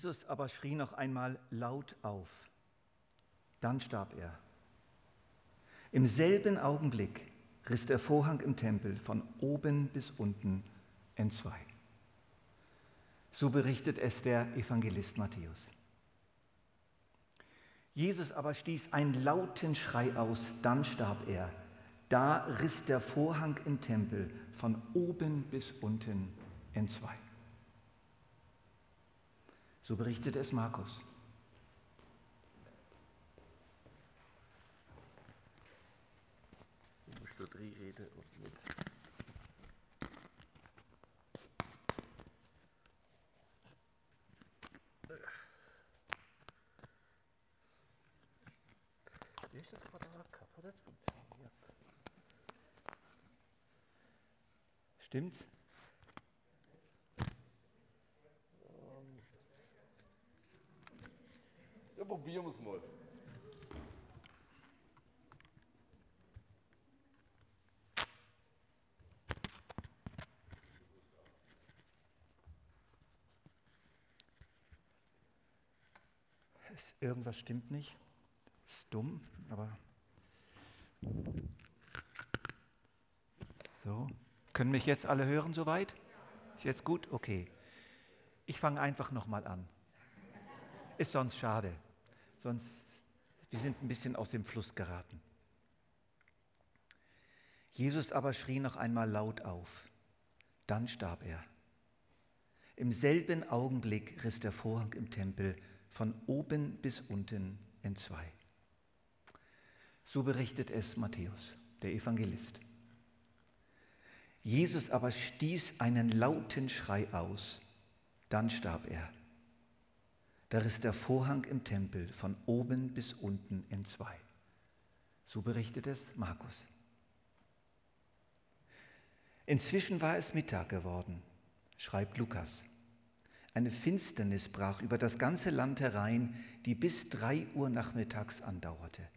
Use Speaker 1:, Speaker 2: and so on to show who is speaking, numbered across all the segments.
Speaker 1: Jesus aber schrie noch einmal laut auf. Dann starb er. Im selben Augenblick riss der Vorhang im Tempel von oben bis unten entzwei. So berichtet es der Evangelist Matthäus. Jesus aber stieß einen lauten Schrei aus, dann starb er. Da riss der Vorhang im Tempel von oben bis unten entzwei. So berichtet es Markus.
Speaker 2: Rede und mit. Wie ist das Quadrat kaputt? funktioniert.
Speaker 1: Stimmt's?
Speaker 2: Es mal.
Speaker 1: Ist, irgendwas stimmt nicht. Ist dumm, aber. So. Können mich jetzt alle hören soweit? Ist jetzt gut? Okay. Ich fange einfach nochmal an. Ist sonst schade. Sonst, wir sind ein bisschen aus dem Fluss geraten. Jesus aber schrie noch einmal laut auf. Dann starb er. Im selben Augenblick riss der Vorhang im Tempel von oben bis unten entzwei. So berichtet es Matthäus, der Evangelist. Jesus aber stieß einen lauten Schrei aus, dann starb er. Da riss der Vorhang im Tempel von oben bis unten entzwei. So berichtet es Markus. Inzwischen war es Mittag geworden, schreibt Lukas. Eine Finsternis brach über das ganze Land herein, die bis drei Uhr nachmittags andauerte.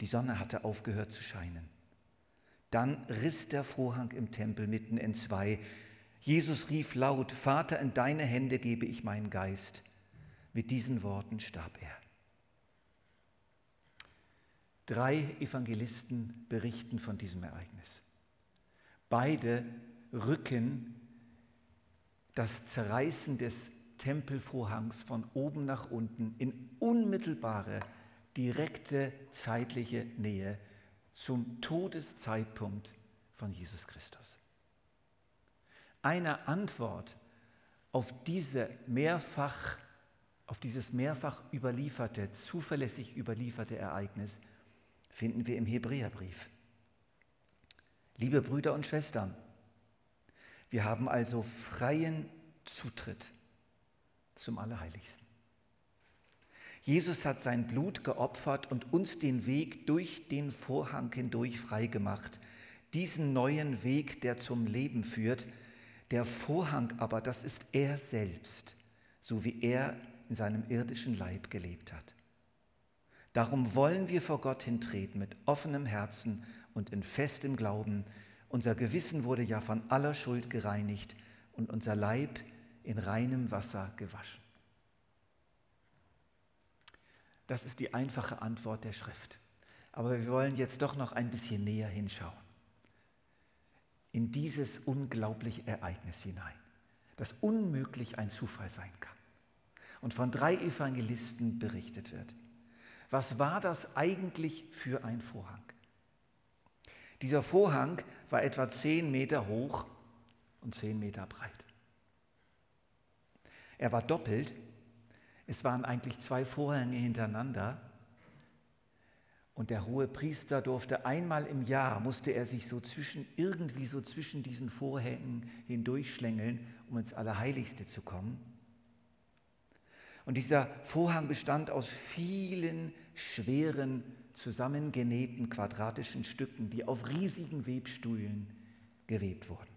Speaker 1: Die Sonne hatte aufgehört zu scheinen. Dann riss der Vorhang im Tempel mitten entzwei. Jesus rief laut, Vater, in deine Hände gebe ich meinen Geist. Mit diesen Worten starb er. Drei Evangelisten berichten von diesem Ereignis. Beide rücken das Zerreißen des Tempelvorhangs von oben nach unten in unmittelbare, direkte zeitliche Nähe zum Todeszeitpunkt von Jesus Christus. Eine Antwort auf, diese mehrfach, auf dieses mehrfach überlieferte, zuverlässig überlieferte Ereignis finden wir im Hebräerbrief. Liebe Brüder und Schwestern, wir haben also freien Zutritt zum Allerheiligsten. Jesus hat sein Blut geopfert und uns den Weg durch den Vorhang hindurch freigemacht. Diesen neuen Weg, der zum Leben führt. Der Vorhang aber, das ist er selbst, so wie er in seinem irdischen Leib gelebt hat. Darum wollen wir vor Gott hintreten mit offenem Herzen und in festem Glauben, unser Gewissen wurde ja von aller Schuld gereinigt und unser Leib in reinem Wasser gewaschen. Das ist die einfache Antwort der Schrift. Aber wir wollen jetzt doch noch ein bisschen näher hinschauen. In dieses unglaubliche Ereignis hinein, das unmöglich ein Zufall sein kann. Und von drei Evangelisten berichtet wird. Was war das eigentlich für ein Vorhang? Dieser Vorhang war etwa zehn Meter hoch und zehn Meter breit. Er war doppelt. Es waren eigentlich zwei Vorhänge hintereinander. Und der hohe Priester durfte einmal im Jahr, musste er sich so zwischen, irgendwie so zwischen diesen Vorhängen hindurchschlängeln, um ins Allerheiligste zu kommen. Und dieser Vorhang bestand aus vielen schweren zusammengenähten quadratischen Stücken, die auf riesigen Webstühlen gewebt wurden.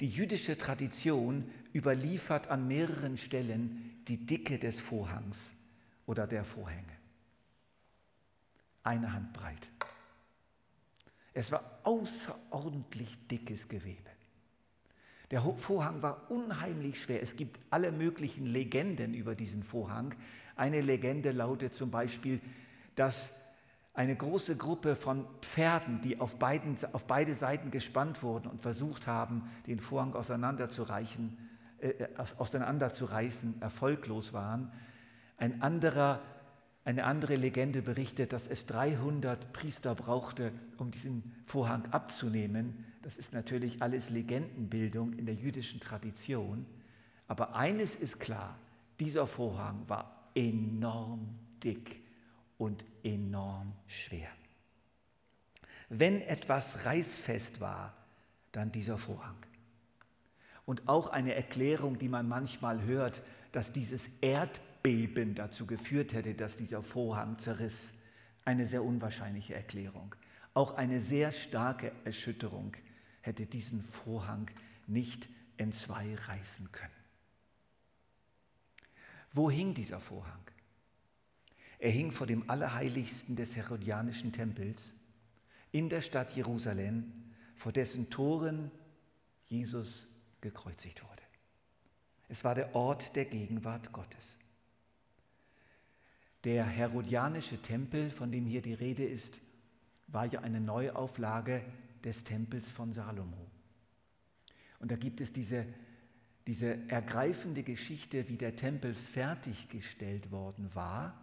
Speaker 1: Die jüdische Tradition überliefert an mehreren Stellen die Dicke des Vorhangs oder der Vorhänge. Eine Hand breit. Es war außerordentlich dickes Gewebe. Der Vorhang war unheimlich schwer. Es gibt alle möglichen Legenden über diesen Vorhang. Eine Legende lautet zum Beispiel, dass eine große Gruppe von Pferden, die auf, beiden, auf beide Seiten gespannt wurden und versucht haben, den Vorhang auseinanderzureichen, äh, äh auseinanderzureißen, erfolglos waren. Ein anderer, eine andere Legende berichtet, dass es 300 Priester brauchte, um diesen Vorhang abzunehmen. Das ist natürlich alles Legendenbildung in der jüdischen Tradition. Aber eines ist klar, dieser Vorhang war enorm dick und enorm schwer. Wenn etwas reißfest war, dann dieser Vorhang. Und auch eine Erklärung, die man manchmal hört, dass dieses Erdbeben dazu geführt hätte, dass dieser Vorhang zerriss. Eine sehr unwahrscheinliche Erklärung. Auch eine sehr starke Erschütterung hätte diesen Vorhang nicht entzwei reißen können. Wo hing dieser Vorhang? Er hing vor dem Allerheiligsten des Herodianischen Tempels in der Stadt Jerusalem, vor dessen Toren Jesus gekreuzigt wurde. Es war der Ort der Gegenwart Gottes. Der Herodianische Tempel, von dem hier die Rede ist, war ja eine Neuauflage des Tempels von Salomo. Und da gibt es diese, diese ergreifende Geschichte, wie der Tempel fertiggestellt worden war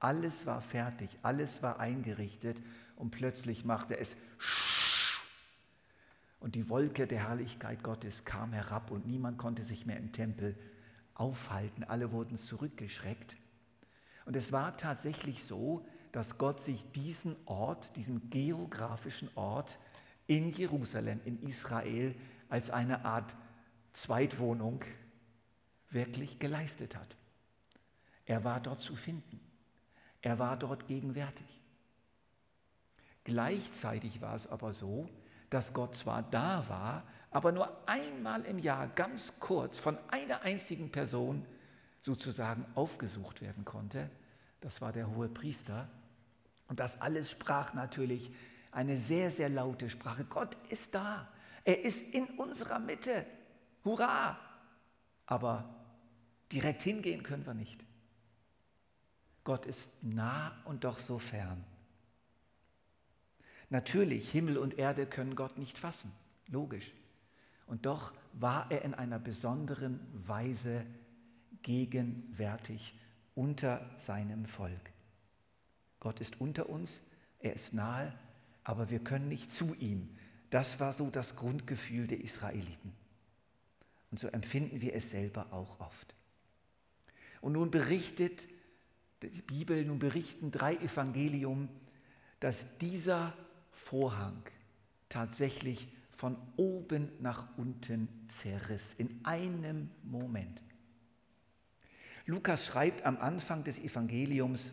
Speaker 1: alles war fertig, alles war eingerichtet und plötzlich machte es und die Wolke der Herrlichkeit Gottes kam herab und niemand konnte sich mehr im Tempel aufhalten. Alle wurden zurückgeschreckt. Und es war tatsächlich so, dass Gott sich diesen Ort, diesen geografischen Ort in Jerusalem, in Israel, als eine Art Zweitwohnung wirklich geleistet hat. Er war dort zu finden. Er war dort gegenwärtig. Gleichzeitig war es aber so, dass Gott zwar da war, aber nur einmal im Jahr ganz kurz von einer einzigen Person sozusagen aufgesucht werden konnte. Das war der hohe Priester. Und das alles sprach natürlich eine sehr, sehr laute Sprache. Gott ist da. Er ist in unserer Mitte. Hurra! Aber direkt hingehen können wir nicht. Gott ist nah und doch so fern. Natürlich, Himmel und Erde können Gott nicht fassen, logisch. Und doch war er in einer besonderen Weise gegenwärtig unter seinem Volk. Gott ist unter uns, er ist nahe, aber wir können nicht zu ihm. Das war so das Grundgefühl der Israeliten. Und so empfinden wir es selber auch oft. Und nun berichtet die Bibel, nun berichten drei Evangelium, dass dieser Vorhang tatsächlich von oben nach unten zerriss, in einem Moment. Lukas schreibt am Anfang des Evangeliums,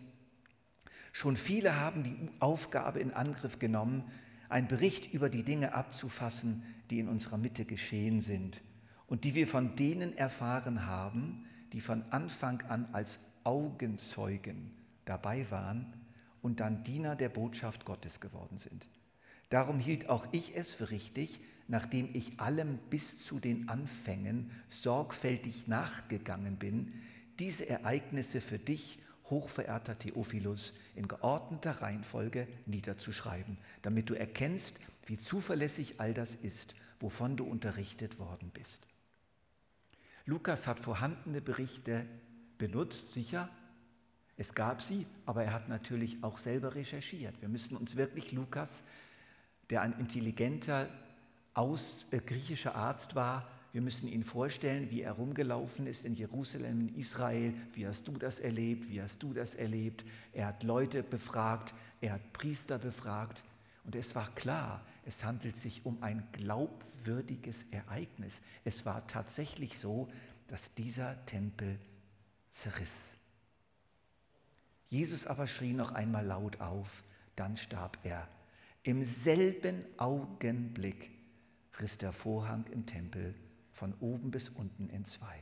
Speaker 1: schon viele haben die Aufgabe in Angriff genommen, einen Bericht über die Dinge abzufassen, die in unserer Mitte geschehen sind und die wir von denen erfahren haben, die von Anfang an als Augenzeugen dabei waren und dann Diener der Botschaft Gottes geworden sind. Darum hielt auch ich es für richtig, nachdem ich allem bis zu den Anfängen sorgfältig nachgegangen bin, diese Ereignisse für dich, hochverehrter Theophilus, in geordneter Reihenfolge niederzuschreiben, damit du erkennst, wie zuverlässig all das ist, wovon du unterrichtet worden bist. Lukas hat vorhandene Berichte benutzt, sicher. Es gab sie, aber er hat natürlich auch selber recherchiert. Wir müssen uns wirklich Lukas, der ein intelligenter aus, äh, griechischer Arzt war, wir müssen ihn vorstellen, wie er rumgelaufen ist in Jerusalem, in Israel. Wie hast du das erlebt? Wie hast du das erlebt? Er hat Leute befragt, er hat Priester befragt. Und es war klar, es handelt sich um ein glaubwürdiges Ereignis. Es war tatsächlich so, dass dieser Tempel zerriss. Jesus aber schrie noch einmal laut auf, dann starb er. Im selben Augenblick riss der Vorhang im Tempel von oben bis unten in zwei.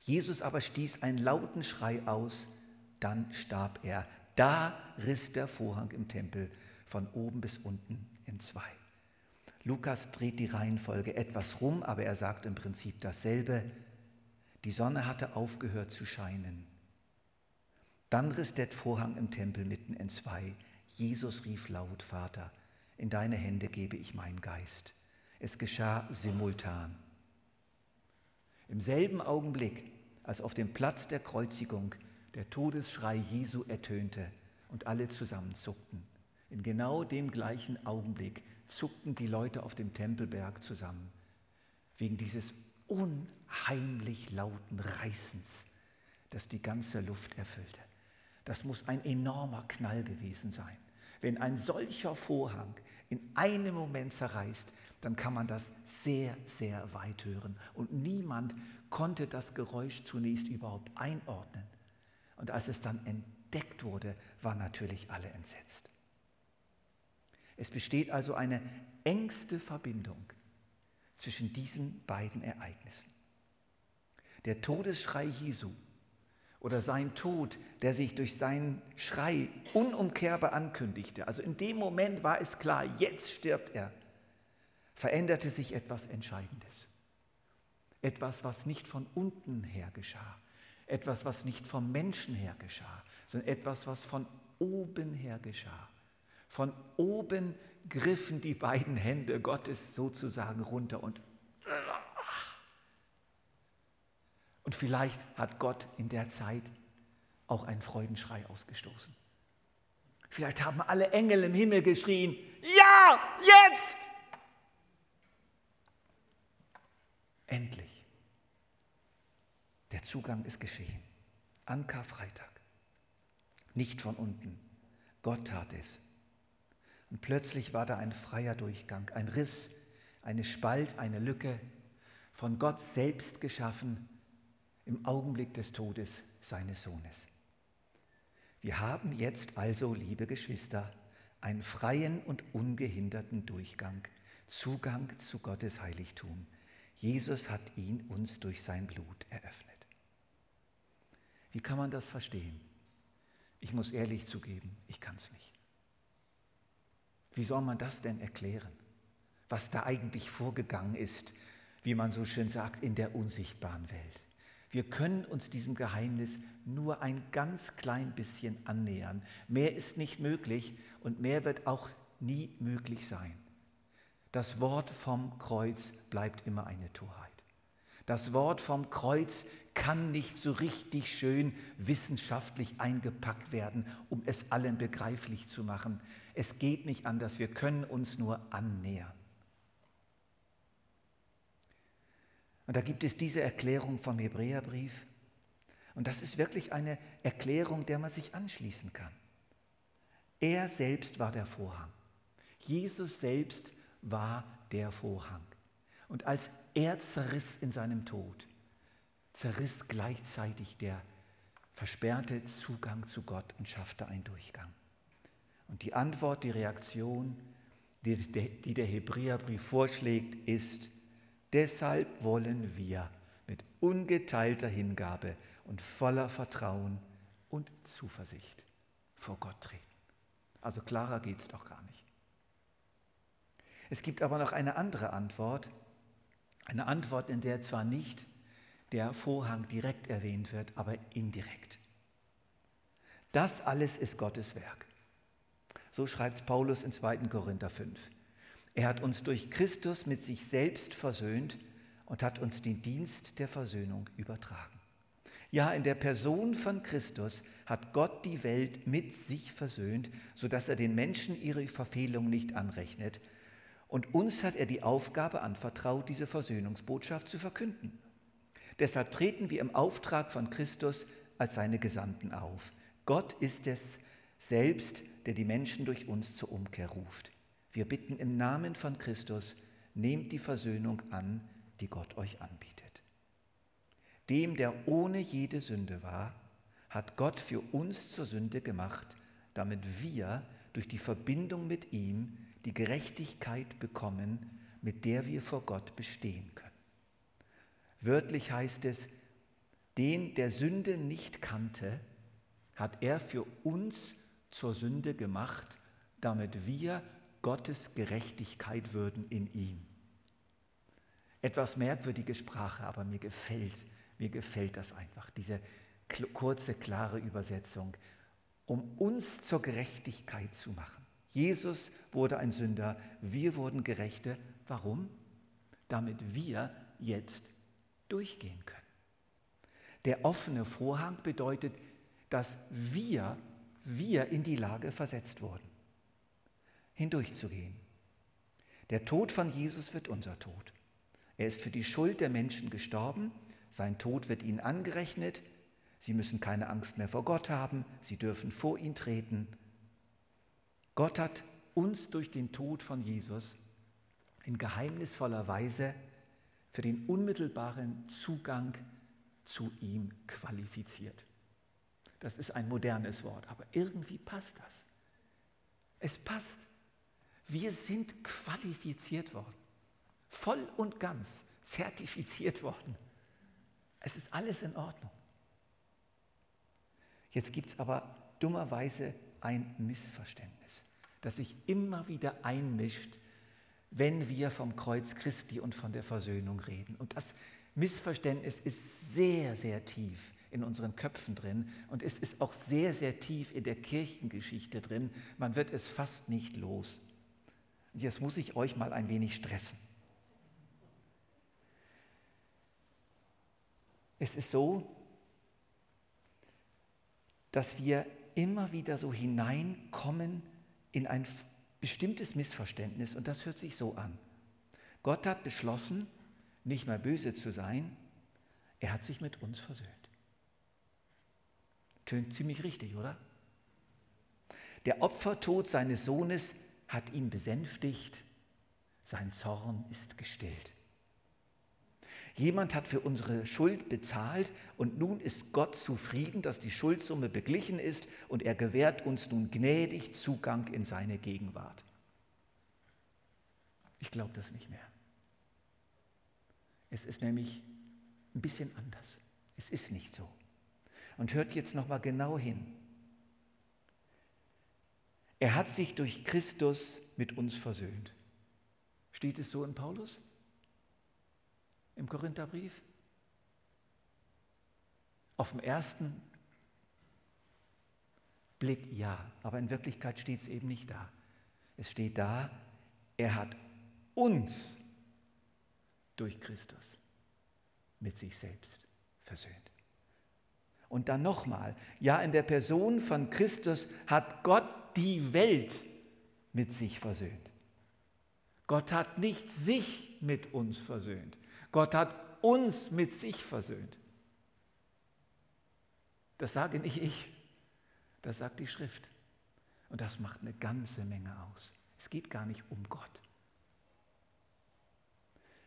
Speaker 1: Jesus aber stieß einen lauten Schrei aus, dann starb er. Da riss der Vorhang im Tempel von oben bis unten in zwei. Lukas dreht die Reihenfolge etwas rum, aber er sagt im Prinzip dasselbe. Die Sonne hatte aufgehört zu scheinen. Dann riss der Vorhang im Tempel mitten entzwei. Jesus rief laut, Vater, in deine Hände gebe ich meinen Geist. Es geschah simultan. Im selben Augenblick, als auf dem Platz der Kreuzigung der Todesschrei Jesu ertönte und alle zusammenzuckten, in genau dem gleichen Augenblick zuckten die Leute auf dem Tempelberg zusammen, wegen dieses unheimlich lauten Reißens, das die ganze Luft erfüllte. Das muss ein enormer Knall gewesen sein. Wenn ein solcher Vorhang in einem Moment zerreißt, dann kann man das sehr, sehr weit hören. Und niemand konnte das Geräusch zunächst überhaupt einordnen. Und als es dann entdeckt wurde, waren natürlich alle entsetzt. Es besteht also eine engste Verbindung zwischen diesen beiden Ereignissen. Der Todesschrei Jesu oder sein Tod, der sich durch seinen Schrei unumkehrbar ankündigte, also in dem Moment war es klar, jetzt stirbt er, veränderte sich etwas Entscheidendes. Etwas, was nicht von unten her geschah, etwas, was nicht vom Menschen her geschah, sondern etwas, was von oben her geschah. Von oben griffen die beiden Hände Gottes sozusagen runter und und vielleicht hat Gott in der Zeit auch einen Freudenschrei ausgestoßen. Vielleicht haben alle Engel im Himmel geschrien, ja, jetzt! Endlich. Der Zugang ist geschehen. An Karfreitag. Nicht von unten. Gott tat es. Und plötzlich war da ein freier Durchgang, ein Riss, eine Spalt, eine Lücke, von Gott selbst geschaffen im Augenblick des Todes seines Sohnes. Wir haben jetzt also, liebe Geschwister, einen freien und ungehinderten Durchgang, Zugang zu Gottes Heiligtum. Jesus hat ihn uns durch sein Blut eröffnet. Wie kann man das verstehen? Ich muss ehrlich zugeben, ich kann es nicht. Wie soll man das denn erklären? Was da eigentlich vorgegangen ist, wie man so schön sagt, in der unsichtbaren Welt. Wir können uns diesem Geheimnis nur ein ganz klein bisschen annähern. Mehr ist nicht möglich und mehr wird auch nie möglich sein. Das Wort vom Kreuz bleibt immer eine Torheit. Das Wort vom Kreuz kann nicht so richtig schön wissenschaftlich eingepackt werden, um es allen begreiflich zu machen. Es geht nicht anders, wir können uns nur annähern. Und da gibt es diese Erklärung vom Hebräerbrief. Und das ist wirklich eine Erklärung, der man sich anschließen kann. Er selbst war der Vorhang. Jesus selbst war der Vorhang. Und als er zerriss in seinem Tod, zerriss gleichzeitig der versperrte Zugang zu Gott und schaffte einen Durchgang. Und die Antwort, die Reaktion, die, die der Hebräerbrief vorschlägt, ist, Deshalb wollen wir mit ungeteilter Hingabe und voller Vertrauen und Zuversicht vor Gott treten. Also klarer geht es doch gar nicht. Es gibt aber noch eine andere Antwort, eine Antwort, in der zwar nicht der Vorhang direkt erwähnt wird, aber indirekt. Das alles ist Gottes Werk. So schreibt Paulus in 2. Korinther 5. Er hat uns durch Christus mit sich selbst versöhnt und hat uns den Dienst der Versöhnung übertragen. Ja, in der Person von Christus hat Gott die Welt mit sich versöhnt, sodass er den Menschen ihre Verfehlung nicht anrechnet. Und uns hat er die Aufgabe anvertraut, diese Versöhnungsbotschaft zu verkünden. Deshalb treten wir im Auftrag von Christus als seine Gesandten auf. Gott ist es selbst, der die Menschen durch uns zur Umkehr ruft. Wir bitten im Namen von Christus, nehmt die Versöhnung an, die Gott euch anbietet. Dem, der ohne jede Sünde war, hat Gott für uns zur Sünde gemacht, damit wir durch die Verbindung mit ihm die Gerechtigkeit bekommen, mit der wir vor Gott bestehen können. Wörtlich heißt es, den, der Sünde nicht kannte, hat er für uns zur Sünde gemacht, damit wir Gottes Gerechtigkeit würden in ihm. Etwas merkwürdige Sprache, aber mir gefällt, mir gefällt das einfach, diese kurze, klare Übersetzung, um uns zur Gerechtigkeit zu machen. Jesus wurde ein Sünder, wir wurden Gerechte. Warum? Damit wir jetzt durchgehen können. Der offene Vorhang bedeutet, dass wir, wir in die Lage versetzt wurden, hindurchzugehen. Der Tod von Jesus wird unser Tod. Er ist für die Schuld der Menschen gestorben, sein Tod wird ihnen angerechnet, sie müssen keine Angst mehr vor Gott haben, sie dürfen vor ihn treten. Gott hat uns durch den Tod von Jesus in geheimnisvoller Weise für den unmittelbaren Zugang zu ihm qualifiziert. Das ist ein modernes Wort, aber irgendwie passt das. Es passt. Wir sind qualifiziert worden, voll und ganz zertifiziert worden. Es ist alles in Ordnung. Jetzt gibt es aber dummerweise ein Missverständnis, das sich immer wieder einmischt, wenn wir vom Kreuz Christi und von der Versöhnung reden. Und das Missverständnis ist sehr, sehr tief in unseren Köpfen drin und es ist auch sehr, sehr tief in der Kirchengeschichte drin. Man wird es fast nicht los. Jetzt muss ich euch mal ein wenig stressen. Es ist so, dass wir immer wieder so hineinkommen in ein bestimmtes Missverständnis und das hört sich so an. Gott hat beschlossen, nicht mehr böse zu sein, er hat sich mit uns versöhnt. Tönt ziemlich richtig, oder? Der Opfertod seines Sohnes hat ihn besänftigt, sein Zorn ist gestillt. Jemand hat für unsere Schuld bezahlt und nun ist Gott zufrieden, dass die Schuldsumme beglichen ist und er gewährt uns nun gnädig Zugang in seine Gegenwart. Ich glaube das nicht mehr. Es ist nämlich ein bisschen anders. Es ist nicht so. Und hört jetzt noch mal genau hin. Er hat sich durch Christus mit uns versöhnt. Steht es so in Paulus? Im Korintherbrief? Auf dem ersten Blick ja, aber in Wirklichkeit steht es eben nicht da. Es steht da, er hat uns durch Christus mit sich selbst versöhnt. Und dann nochmal, ja, in der Person von Christus hat Gott die Welt mit sich versöhnt. Gott hat nicht sich mit uns versöhnt. Gott hat uns mit sich versöhnt. Das sage nicht ich, das sagt die Schrift. Und das macht eine ganze Menge aus. Es geht gar nicht um Gott.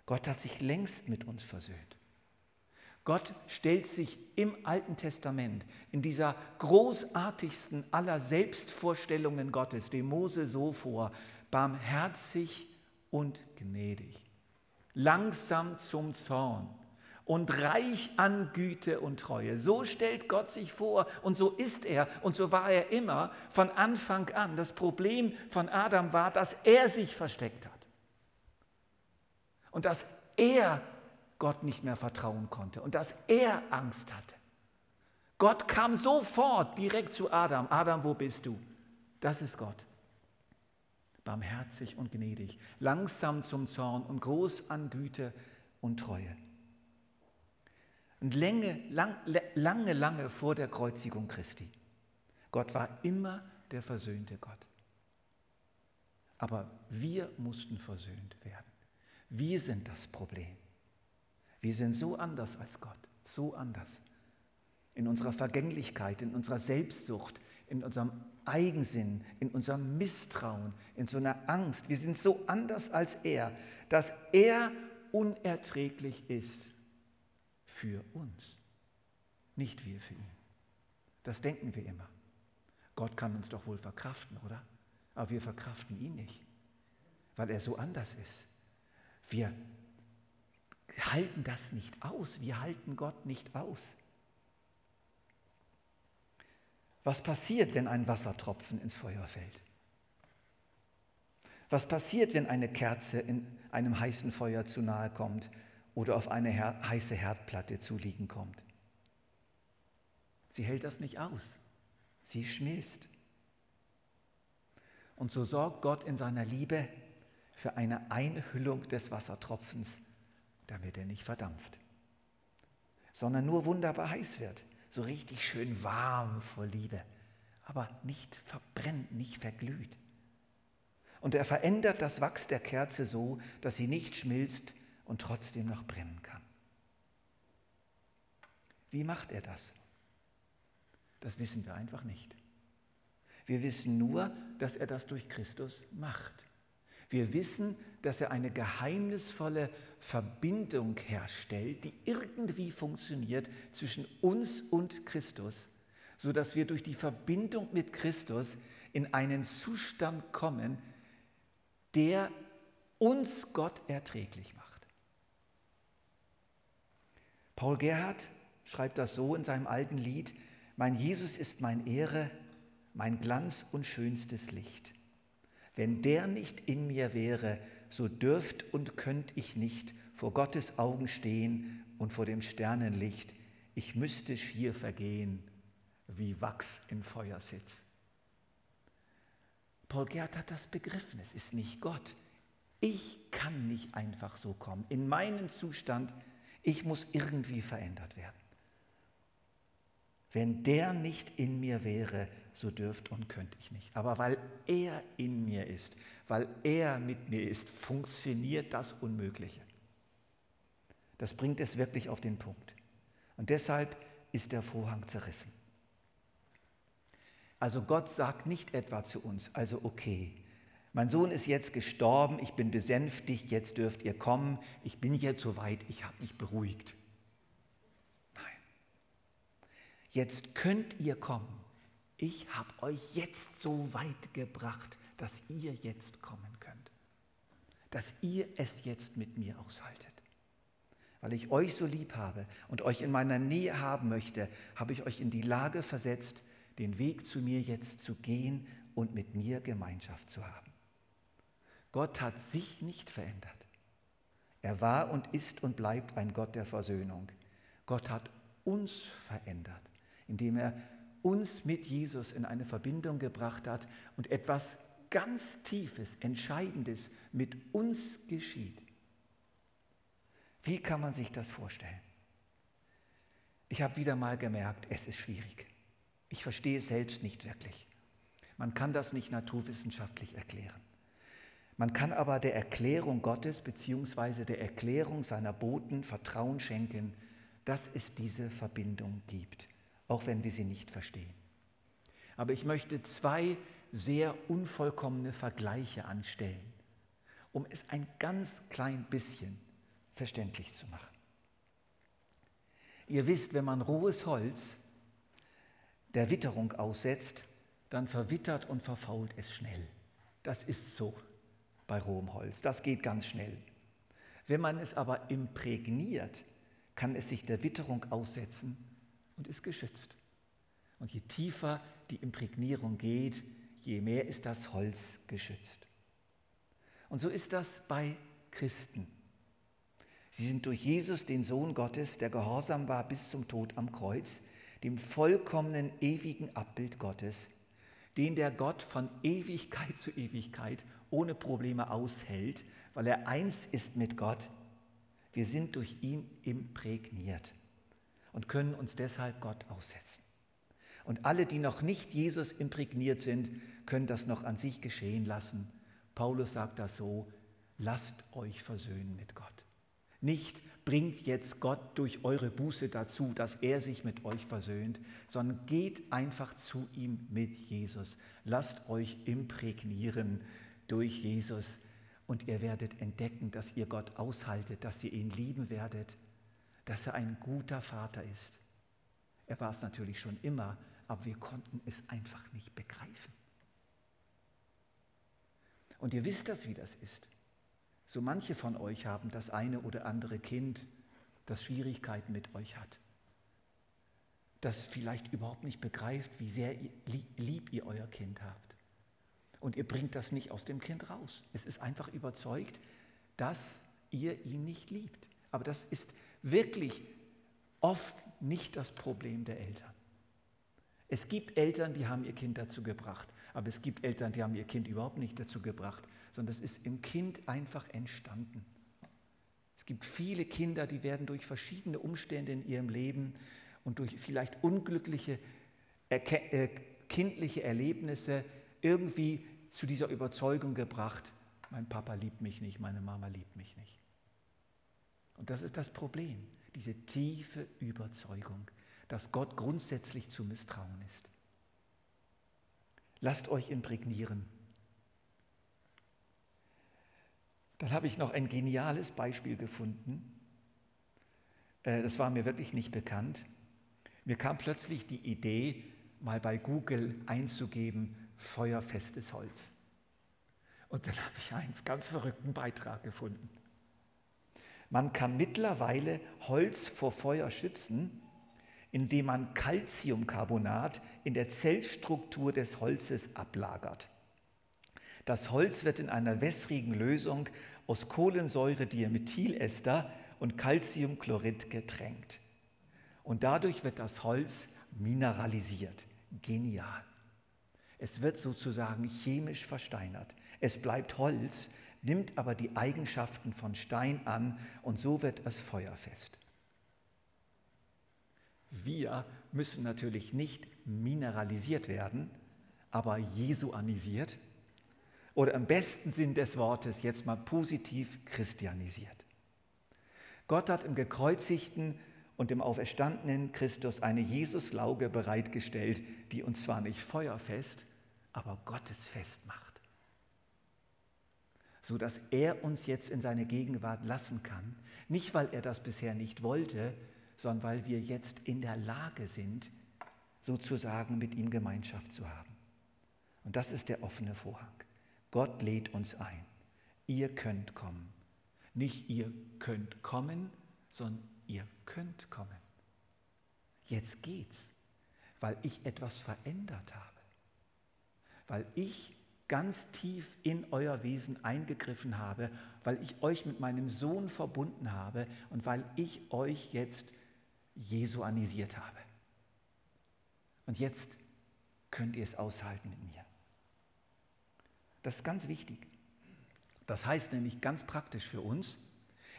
Speaker 1: Gott hat sich längst mit uns versöhnt. Gott stellt sich im Alten Testament in dieser großartigsten aller Selbstvorstellungen Gottes, dem Mose so vor, barmherzig und gnädig langsam zum Zorn und reich an Güte und Treue. So stellt Gott sich vor und so ist er und so war er immer von Anfang an. Das Problem von Adam war, dass er sich versteckt hat und dass er Gott nicht mehr vertrauen konnte und dass er Angst hatte. Gott kam sofort direkt zu Adam. Adam, wo bist du? Das ist Gott barmherzig und gnädig, langsam zum Zorn und groß an Güte und Treue. Und lange, lang, lange, lange vor der Kreuzigung Christi. Gott war immer der versöhnte Gott. Aber wir mussten versöhnt werden. Wir sind das Problem. Wir sind so anders als Gott, so anders. In unserer Vergänglichkeit, in unserer Selbstsucht, in unserem Eigensinn, in unserem Misstrauen, in so einer Angst. Wir sind so anders als er, dass er unerträglich ist für uns, nicht wir für ihn. Das denken wir immer. Gott kann uns doch wohl verkraften, oder? Aber wir verkraften ihn nicht, weil er so anders ist. Wir halten das nicht aus, wir halten Gott nicht aus. Was passiert, wenn ein Wassertropfen ins Feuer fällt? Was passiert, wenn eine Kerze in einem heißen Feuer zu nahe kommt oder auf eine heiße Herdplatte zu liegen kommt? Sie hält das nicht aus. Sie schmilzt. Und so sorgt Gott in seiner Liebe für eine Einhüllung des Wassertropfens, damit er nicht verdampft, sondern nur wunderbar heiß wird, so richtig schön warm vor Liebe, aber nicht verbrennt, nicht verglüht. Und er verändert das Wachs der Kerze so, dass sie nicht schmilzt und trotzdem noch brennen kann. Wie macht er das? Das wissen wir einfach nicht. Wir wissen nur, dass er das durch Christus macht. Wir wissen, dass er eine geheimnisvolle Verbindung herstellt, die irgendwie funktioniert zwischen uns und Christus, sodass wir durch die Verbindung mit Christus in einen Zustand kommen, der uns Gott erträglich macht. Paul Gerhard schreibt das so in seinem alten Lied, Mein Jesus ist mein Ehre, mein Glanz und schönstes Licht. Wenn der nicht in mir wäre, so dürft und könnt ich nicht vor Gottes Augen stehen und vor dem Sternenlicht. Ich müsste schier vergehen, wie Wachs im Feuersitz. Paul Gerd hat das begriffen, es ist nicht Gott. Ich kann nicht einfach so kommen. In meinem Zustand, ich muss irgendwie verändert werden. Wenn der nicht in mir wäre, so dürft und könnte ich nicht. Aber weil er in mir ist, weil er mit mir ist, funktioniert das Unmögliche. Das bringt es wirklich auf den Punkt. Und deshalb ist der Vorhang zerrissen. Also Gott sagt nicht etwa zu uns, also okay, mein Sohn ist jetzt gestorben, ich bin besänftigt, jetzt dürft ihr kommen, ich bin jetzt soweit, ich habe mich beruhigt. Nein. Jetzt könnt ihr kommen ich habe euch jetzt so weit gebracht, dass ihr jetzt kommen könnt. Dass ihr es jetzt mit mir aushaltet. Weil ich euch so lieb habe und euch in meiner Nähe haben möchte, habe ich euch in die Lage versetzt, den Weg zu mir jetzt zu gehen und mit mir Gemeinschaft zu haben. Gott hat sich nicht verändert. Er war und ist und bleibt ein Gott der Versöhnung. Gott hat uns verändert, indem er uns mit Jesus in eine Verbindung gebracht hat und etwas ganz Tiefes, Entscheidendes mit uns geschieht. Wie kann man sich das vorstellen? Ich habe wieder mal gemerkt, es ist schwierig. Ich verstehe es selbst nicht wirklich. Man kann das nicht naturwissenschaftlich erklären. Man kann aber der Erklärung Gottes bzw. der Erklärung seiner Boten Vertrauen schenken, dass es diese Verbindung gibt auch wenn wir sie nicht verstehen. Aber ich möchte zwei sehr unvollkommene Vergleiche anstellen, um es ein ganz klein bisschen verständlich zu machen. Ihr wisst, wenn man rohes Holz der Witterung aussetzt, dann verwittert und verfault es schnell. Das ist so bei rohem Holz. Das geht ganz schnell. Wenn man es aber imprägniert, kann es sich der Witterung aussetzen und ist geschützt. Und je tiefer die Imprägnierung geht, je mehr ist das Holz geschützt. Und so ist das bei Christen. Sie sind durch Jesus, den Sohn Gottes, der gehorsam war bis zum Tod am Kreuz, dem vollkommenen, ewigen Abbild Gottes, den der Gott von Ewigkeit zu Ewigkeit ohne Probleme aushält, weil er eins ist mit Gott. Wir sind durch ihn imprägniert und können uns deshalb Gott aussetzen. Und alle, die noch nicht Jesus imprägniert sind, können das noch an sich geschehen lassen. Paulus sagt das so, lasst euch versöhnen mit Gott. Nicht bringt jetzt Gott durch eure Buße dazu, dass er sich mit euch versöhnt, sondern geht einfach zu ihm mit Jesus. Lasst euch imprägnieren durch Jesus und ihr werdet entdecken, dass ihr Gott aushaltet, dass ihr ihn lieben werdet dass er ein guter Vater ist. Er war es natürlich schon immer, aber wir konnten es einfach nicht begreifen. Und ihr wisst das, wie das ist. So manche von euch haben das eine oder andere Kind, das Schwierigkeiten mit euch hat, das vielleicht überhaupt nicht begreift, wie sehr lieb ihr euer Kind habt. Und ihr bringt das nicht aus dem Kind raus. Es ist einfach überzeugt, dass ihr ihn nicht liebt. Aber das ist wirklich oft nicht das Problem der Eltern. Es gibt Eltern, die haben ihr Kind dazu gebracht, aber es gibt Eltern, die haben ihr Kind überhaupt nicht dazu gebracht, sondern es ist im Kind einfach entstanden. Es gibt viele Kinder, die werden durch verschiedene Umstände in ihrem Leben und durch vielleicht unglückliche äh, kindliche Erlebnisse irgendwie zu dieser Überzeugung gebracht, mein Papa liebt mich nicht, meine Mama liebt mich nicht. Und das ist das Problem, diese tiefe Überzeugung, dass Gott grundsätzlich zu misstrauen ist. Lasst euch imprägnieren. Dann habe ich noch ein geniales Beispiel gefunden. Äh, das war mir wirklich nicht bekannt. Mir kam plötzlich die Idee, mal bei Google einzugeben, feuerfestes Holz. Und dann habe ich einen ganz verrückten Beitrag gefunden. Man kann mittlerweile Holz vor Feuer schützen, indem man Calciumcarbonat in der Zellstruktur des Holzes ablagert. Das Holz wird in einer wässrigen Lösung aus Kohlensäure-Diamethylester und Calciumchlorid getränkt. Und dadurch wird das Holz mineralisiert. Genial. Es wird sozusagen chemisch versteinert. Es bleibt Holz, nimmt aber die Eigenschaften von Stein an und so wird es feuerfest. Wir müssen natürlich nicht mineralisiert werden, aber jesuanisiert oder im besten Sinn des Wortes jetzt mal positiv christianisiert. Gott hat im gekreuzigten und im auferstandenen Christus eine Jesuslauge bereitgestellt, die uns zwar nicht feuerfest, aber gottesfest macht. Sodass er uns jetzt in seine Gegenwart lassen kann, nicht weil er das bisher nicht wollte, sondern weil wir jetzt in der Lage sind, sozusagen mit ihm Gemeinschaft zu haben. Und das ist der offene Vorhang. Gott lädt uns ein. Ihr könnt kommen. Nicht ihr könnt kommen, sondern ihr könnt kommen. Jetzt geht's, weil ich etwas verändert habe. Weil ich ganz tief in euer Wesen eingegriffen habe, weil ich euch mit meinem Sohn verbunden habe und weil ich euch jetzt jesuanisiert habe. Und jetzt könnt ihr es aushalten mit mir. Das ist ganz wichtig. Das heißt nämlich ganz praktisch für uns,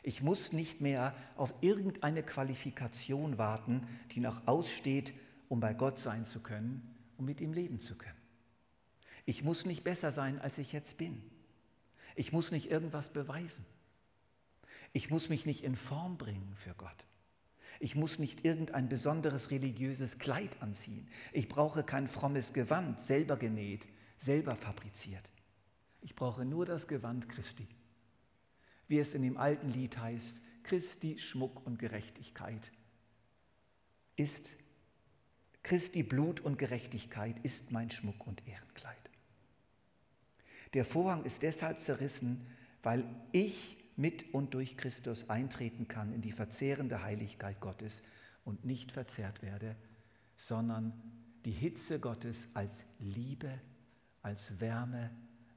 Speaker 1: ich muss nicht mehr auf irgendeine Qualifikation warten, die noch aussteht, um bei Gott sein zu können und mit ihm leben zu können. Ich muss nicht besser sein, als ich jetzt bin. Ich muss nicht irgendwas beweisen. Ich muss mich nicht in Form bringen für Gott. Ich muss nicht irgendein besonderes religiöses Kleid anziehen. Ich brauche kein frommes Gewand, selber genäht, selber fabriziert. Ich brauche nur das Gewand Christi. Wie es in dem alten Lied heißt, Christi Schmuck und Gerechtigkeit ist, Christi Blut und Gerechtigkeit ist mein Schmuck und Ehrenkleid. Der Vorhang ist deshalb zerrissen, weil ich mit und durch Christus eintreten kann in die verzehrende Heiligkeit Gottes und nicht verzehrt werde, sondern die Hitze Gottes als Liebe, als Wärme,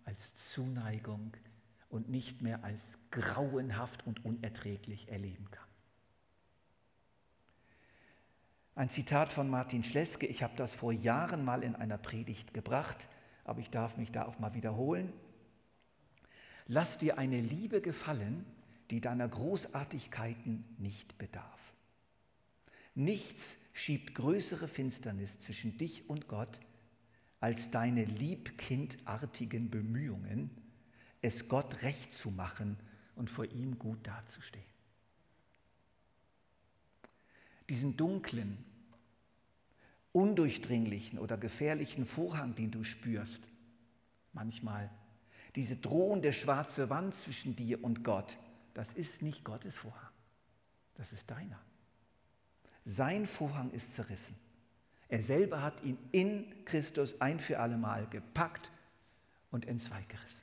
Speaker 1: als Zuneigung und nicht mehr als grauenhaft und unerträglich erleben kann. Ein Zitat von Martin Schleske, ich habe das vor Jahren mal in einer Predigt gebracht, aber ich darf mich da auch mal wiederholen. Lass dir eine Liebe gefallen, die deiner Großartigkeiten nicht bedarf. Nichts schiebt größere Finsternis zwischen dich und Gott als deine liebkindartigen Bemühungen, es Gott recht zu machen und vor ihm gut dazustehen. Diesen dunklen, undurchdringlichen oder gefährlichen Vorhang, den du spürst, manchmal, diese drohende schwarze Wand zwischen dir und Gott, das ist nicht Gottes Vorhang, das ist deiner. Sein Vorhang ist zerrissen. Er selber hat ihn in Christus ein für alle Mal gepackt und entzweigerissen.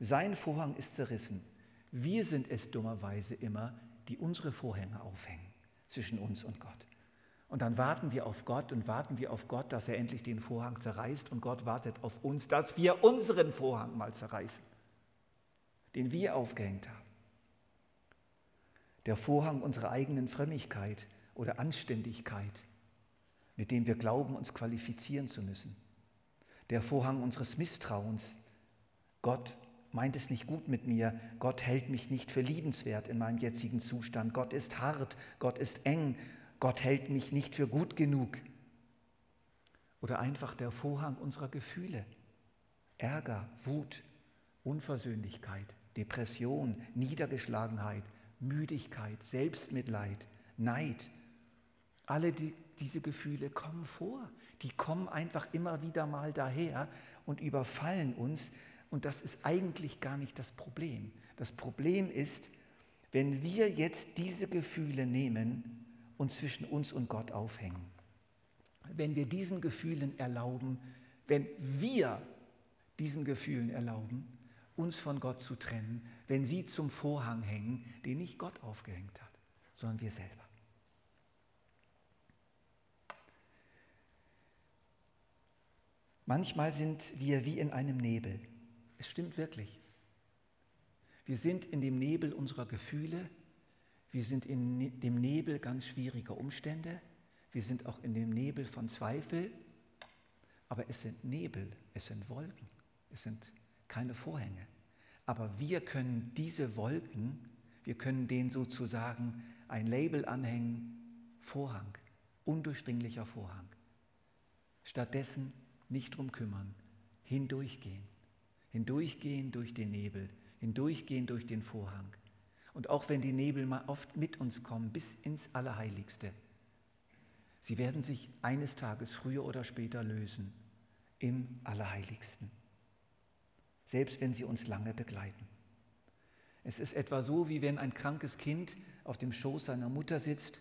Speaker 1: Sein Vorhang ist zerrissen. Wir sind es dummerweise immer, die unsere Vorhänge aufhängen zwischen uns und Gott. Und dann warten wir auf Gott und warten wir auf Gott, dass er endlich den Vorhang zerreißt. Und Gott wartet auf uns, dass wir unseren Vorhang mal zerreißen, den wir aufgehängt haben. Der Vorhang unserer eigenen Frömmigkeit oder Anständigkeit, mit dem wir glauben, uns qualifizieren zu müssen. Der Vorhang unseres Misstrauens. Gott meint es nicht gut mit mir. Gott hält mich nicht für liebenswert in meinem jetzigen Zustand. Gott ist hart, Gott ist eng Gott hält mich nicht für gut genug. Oder einfach der Vorhang unserer Gefühle. Ärger, Wut, Unversöhnlichkeit, Depression, Niedergeschlagenheit, Müdigkeit, Selbstmitleid, Neid. Alle die, diese Gefühle kommen vor. Die kommen einfach immer wieder mal daher und überfallen uns. Und das ist eigentlich gar nicht das Problem. Das Problem ist, wenn wir jetzt diese Gefühle nehmen und zwischen uns und Gott aufhängen. Wenn wir diesen Gefühlen erlauben, wenn wir diesen Gefühlen erlauben, uns von Gott zu trennen, wenn sie zum Vorhang hängen, den nicht Gott aufgehängt hat, sondern wir selber. Manchmal sind wir wie in einem Nebel. Es stimmt wirklich. Wir sind in dem Nebel unserer Gefühle, wir sind in ne-, dem Nebel ganz schwieriger Umstände. Wir sind auch in dem Nebel von Zweifel. Aber es sind Nebel, es sind Wolken, es sind keine Vorhänge. Aber wir können diese Wolken, wir können denen sozusagen ein Label anhängen, Vorhang, undurchdringlicher Vorhang. Stattdessen nicht drum kümmern, hindurchgehen, hindurchgehen durch den Nebel, hindurchgehen durch den Vorhang und auch wenn die Nebel mal oft mit uns kommen, bis ins Allerheiligste, sie werden sich eines Tages früher oder später lösen im Allerheiligsten, selbst wenn sie uns lange begleiten. Es ist etwa so, wie wenn ein krankes Kind auf dem Schoß seiner Mutter sitzt.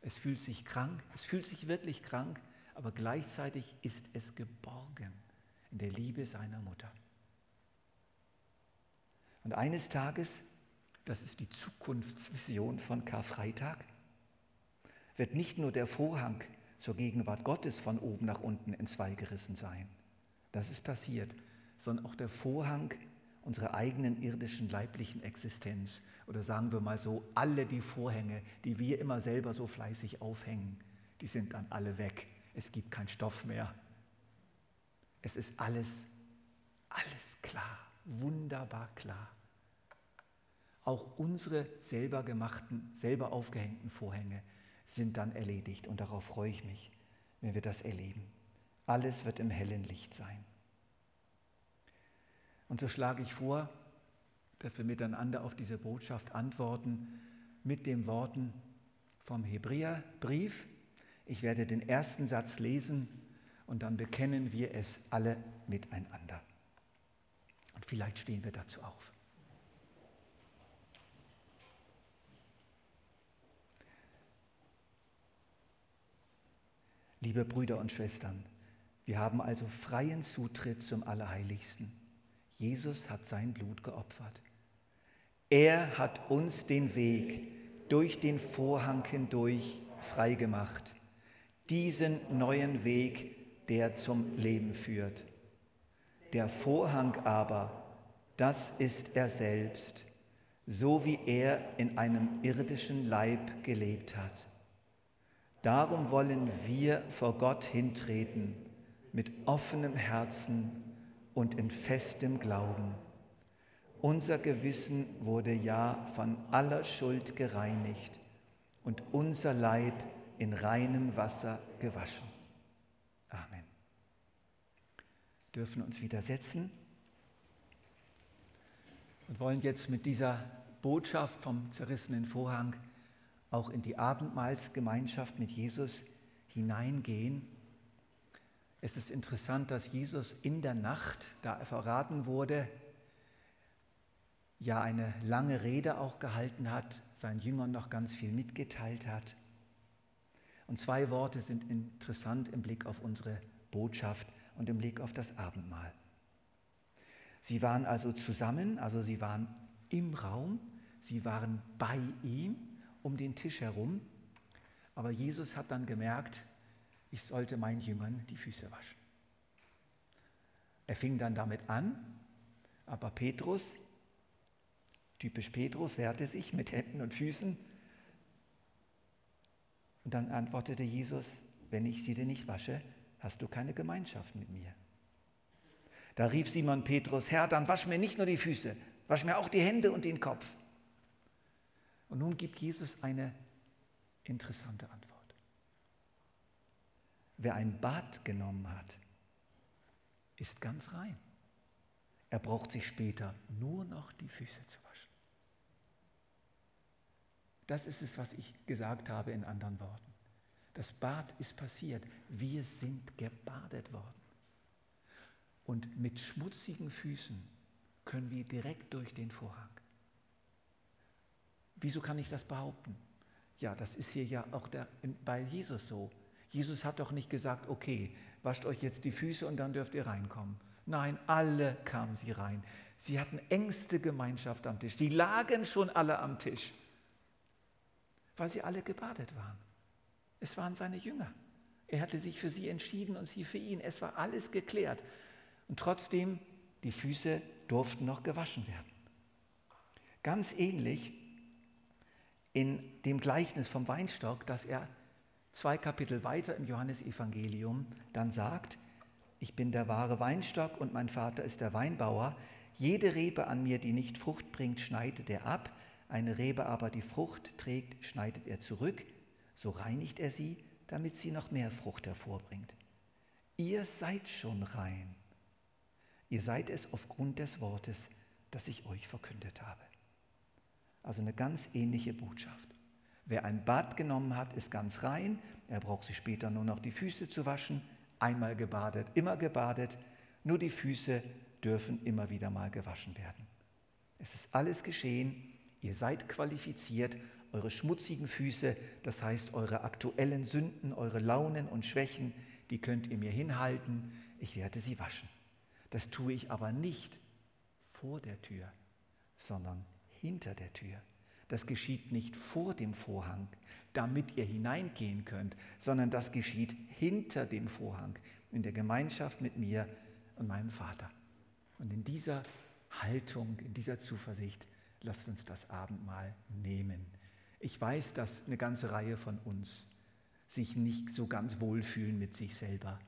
Speaker 1: Es fühlt sich krank, es fühlt sich wirklich krank, aber gleichzeitig ist es geborgen in der Liebe seiner Mutter. Und eines Tages das ist die Zukunftsvision von Karfreitag, wird nicht nur der Vorhang zur Gegenwart Gottes von oben nach unten in zwei gerissen sein. Das ist passiert, sondern auch der Vorhang unserer eigenen irdischen leiblichen Existenz. Oder sagen wir mal so, alle die Vorhänge, die wir immer selber so fleißig aufhängen, die sind dann alle weg. Es gibt keinen Stoff mehr. Es ist alles, alles klar, wunderbar klar. Auch unsere selber gemachten, selber aufgehängten Vorhänge sind dann erledigt. Und darauf freue ich mich, wenn wir das erleben. Alles wird im hellen Licht sein. Und so schlage ich vor, dass wir miteinander auf diese Botschaft antworten mit den Worten vom Hebräerbrief. Ich werde den ersten Satz lesen und dann bekennen wir es alle miteinander. Und vielleicht stehen wir dazu auf. Liebe Brüder und Schwestern, wir haben also freien Zutritt zum Allerheiligsten. Jesus hat sein Blut geopfert. Er hat uns den Weg durch den Vorhang hindurch freigemacht. Diesen neuen Weg, der zum Leben führt. Der Vorhang aber, das ist er selbst, so wie er in einem irdischen Leib gelebt hat. Darum wollen wir vor Gott hintreten mit offenem Herzen und in festem Glauben. Unser Gewissen wurde ja von aller Schuld gereinigt und unser Leib in reinem Wasser gewaschen. Amen. Dürfen uns widersetzen und wollen jetzt mit dieser Botschaft vom zerrissenen Vorhang auch in die Abendmahlsgemeinschaft mit Jesus hineingehen. Es ist interessant, dass Jesus in der Nacht, da er verraten wurde, ja eine lange Rede auch gehalten hat, seinen Jüngern noch ganz viel mitgeteilt hat. Und zwei Worte sind interessant im Blick auf unsere Botschaft und im Blick auf das Abendmahl. Sie waren also zusammen, also sie waren im Raum, sie waren bei ihm um den Tisch herum, Aber Jesus hat dann gemerkt, ich sollte meinen Jüngern die Füße waschen. Er fing dann damit an, aber Petrus, typisch Petrus, wehrte sich mit Händen und Füßen. Und dann antwortete Jesus, wenn ich sie dir nicht wasche, hast du keine Gemeinschaft mit mir. Da rief Simon Petrus, Herr, dann wasch mir nicht nur die Füße, wasch mir auch die Hände und den Kopf. Und nun gibt Jesus eine interessante Antwort. Wer ein Bad genommen hat, ist ganz rein. Er braucht sich später nur noch die Füße zu waschen. Das ist es, was ich gesagt habe in anderen Worten. Das Bad ist passiert. Wir sind gebadet worden. Und mit schmutzigen Füßen können wir direkt durch den Vorhang. Wieso kann ich das behaupten? Ja, das ist hier ja auch der, bei Jesus so. Jesus hat doch nicht gesagt, okay, wascht euch jetzt die Füße und dann dürft ihr reinkommen. Nein, alle kamen sie rein. Sie hatten engste Gemeinschaft am Tisch. Die lagen schon alle am Tisch, weil sie alle gebadet waren. Es waren seine Jünger. Er hatte sich für sie entschieden und sie für ihn. Es war alles geklärt. Und trotzdem, die Füße durften noch gewaschen werden. Ganz ähnlich in dem Gleichnis vom Weinstock, das er zwei Kapitel weiter im Johannesevangelium dann sagt, ich bin der wahre Weinstock und mein Vater ist der Weinbauer. Jede Rebe an mir, die nicht Frucht bringt, schneidet er ab. Eine Rebe aber, die Frucht trägt, schneidet er zurück. So reinigt er sie, damit sie noch mehr Frucht hervorbringt. Ihr seid schon rein. Ihr seid es aufgrund des Wortes, das ich euch verkündet habe. Also eine ganz ähnliche Botschaft. Wer ein Bad genommen hat, ist ganz rein. Er braucht sich später nur noch die Füße zu waschen. Einmal gebadet, immer gebadet. Nur die Füße dürfen immer wieder mal gewaschen werden. Es ist alles geschehen. Ihr seid qualifiziert. Eure schmutzigen Füße, das heißt eure aktuellen Sünden, eure Launen und Schwächen, die könnt ihr mir hinhalten. Ich werde sie waschen. Das tue ich aber nicht vor der Tür, sondern hinter der Tür. Das geschieht nicht vor dem Vorhang, damit ihr hineingehen könnt, sondern das geschieht hinter dem Vorhang, in der Gemeinschaft mit mir und meinem Vater. Und in dieser Haltung, in dieser Zuversicht, lasst uns das Abendmahl nehmen. Ich weiß, dass eine ganze Reihe von uns sich nicht so ganz wohlfühlen mit sich selber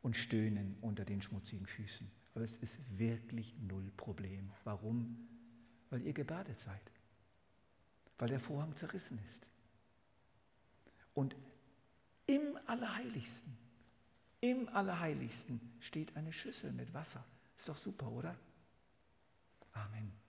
Speaker 1: und stöhnen unter den schmutzigen Füßen. Aber es ist wirklich null Problem. Warum? Weil ihr gebadet seid weil der Vorhang zerrissen ist. Und im Allerheiligsten, im Allerheiligsten steht eine Schüssel mit Wasser. Ist doch super, oder? Amen.